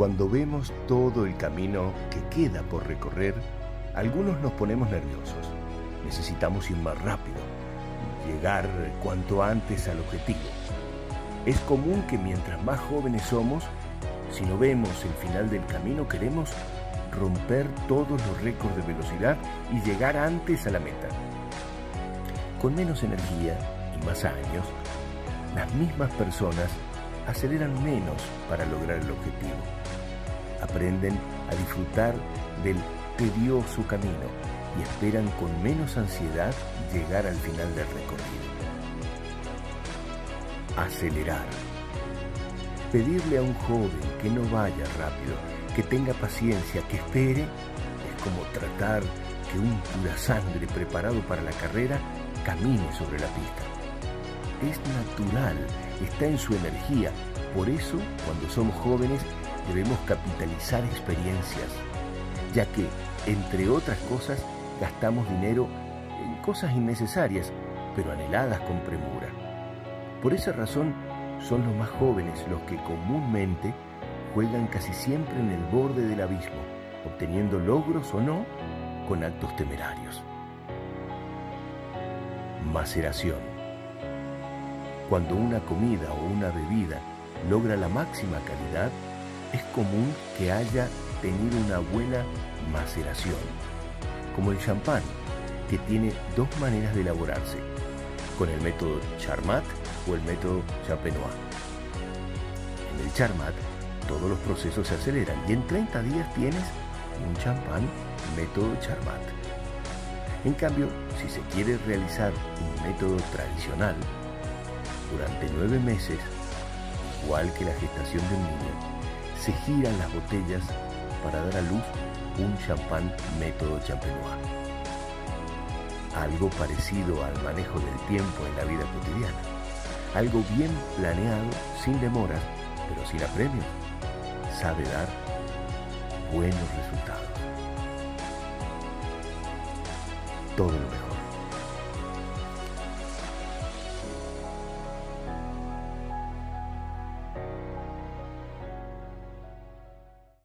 Cuando vemos todo el camino que queda por recorrer, algunos nos ponemos nerviosos. Necesitamos ir más rápido, llegar cuanto antes al objetivo. Es común que mientras más jóvenes somos, si no vemos el final del camino, queremos romper todos los récords de velocidad y llegar antes a la meta. Con menos energía y más años, las mismas personas aceleran menos para lograr el objetivo. Aprenden a disfrutar del tedioso camino y esperan con menos ansiedad llegar al final del recorrido. Acelerar. Pedirle a un joven que no vaya rápido, que tenga paciencia, que espere, es como tratar que un pura sangre preparado para la carrera camine sobre la pista. Es natural, está en su energía. Por eso, cuando somos jóvenes, debemos capitalizar experiencias, ya que, entre otras cosas, gastamos dinero en cosas innecesarias, pero anheladas con premura. Por esa razón, son los más jóvenes los que comúnmente juegan casi siempre en el borde del abismo, obteniendo logros o no con actos temerarios. Maceración. Cuando una comida o una bebida logra la máxima calidad, es común que haya tenido una buena maceración, como el champán, que tiene dos maneras de elaborarse, con el método Charmat o el método Champenois. En el Charmat, todos los procesos se aceleran y en 30 días tienes un champán método Charmat. En cambio, si se quiere realizar un método tradicional, durante nueve meses, igual que la gestación del niño, se giran las botellas para dar a luz un champán método champenois. Algo parecido al manejo del tiempo en la vida cotidiana. Algo bien planeado, sin demoras, pero sin apremios. Sabe dar buenos resultados. Todo lo mejor.